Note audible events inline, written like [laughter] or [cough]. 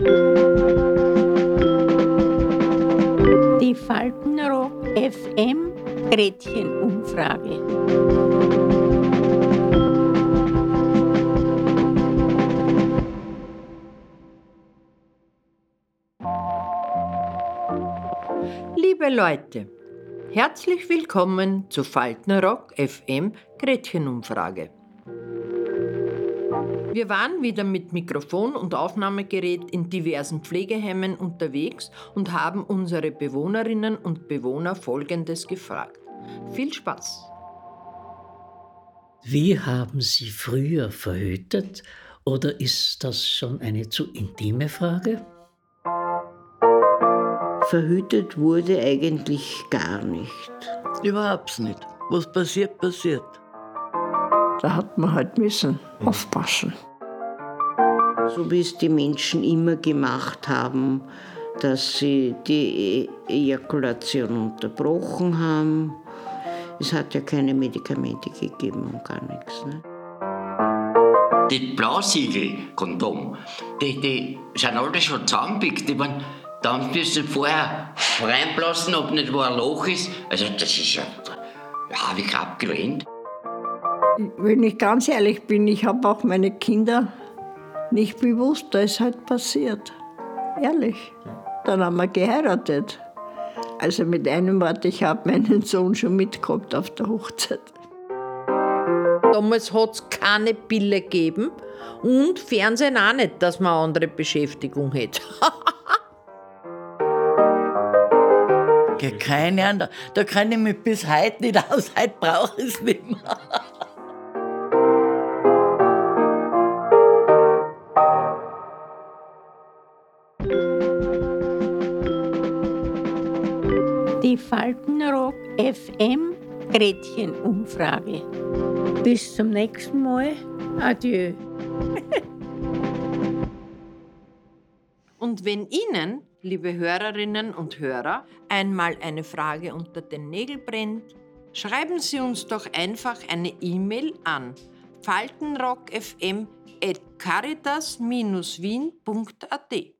Die Faltenrock FM Gretchenumfrage. Liebe Leute, herzlich willkommen zu Faltenrock FM Gretchenumfrage. Wir waren wieder mit Mikrofon und Aufnahmegerät in diversen Pflegeheimen unterwegs und haben unsere Bewohnerinnen und Bewohner Folgendes gefragt. Viel Spaß! Wie haben Sie früher verhütet oder ist das schon eine zu intime Frage? Verhütet wurde eigentlich gar nicht. Überhaupt nicht. Was passiert, passiert. Da hat man halt müssen aufpassen. So wie es die Menschen immer gemacht haben, dass sie die Ejakulation unterbrochen haben. Es hat ja keine Medikamente gegeben und gar nichts. Ne? Die Blausiegel-Kondom, die, die sind alle schon zusammenpickt. Die waren, da haben sie vorher reinblasen, ob nicht wo ein Loch ist. Also das ist ja, ja habe ich abgelehnt. Wenn ich ganz ehrlich bin, ich habe auch meine Kinder nicht bewusst, da ist halt passiert. Ehrlich. Dann haben wir geheiratet. Also mit einem Wort, ich habe meinen Sohn schon mitgehabt auf der Hochzeit. Damals hat es keine Pille gegeben und Fernsehen auch nicht, dass man eine andere Beschäftigung hätte. Keine Ahnung. Da kann ich mich bis heute nicht aus. Heute brauche ich es nicht mehr. Die Faltenrock FM Gretchenumfrage. Bis zum nächsten Mal. Adieu. [laughs] Und wenn Ihnen, liebe Hörerinnen und Hörer, einmal eine Frage unter den Nägeln brennt, schreiben Sie uns doch einfach eine E-Mail an faltenrockfm.caritas-wien.at.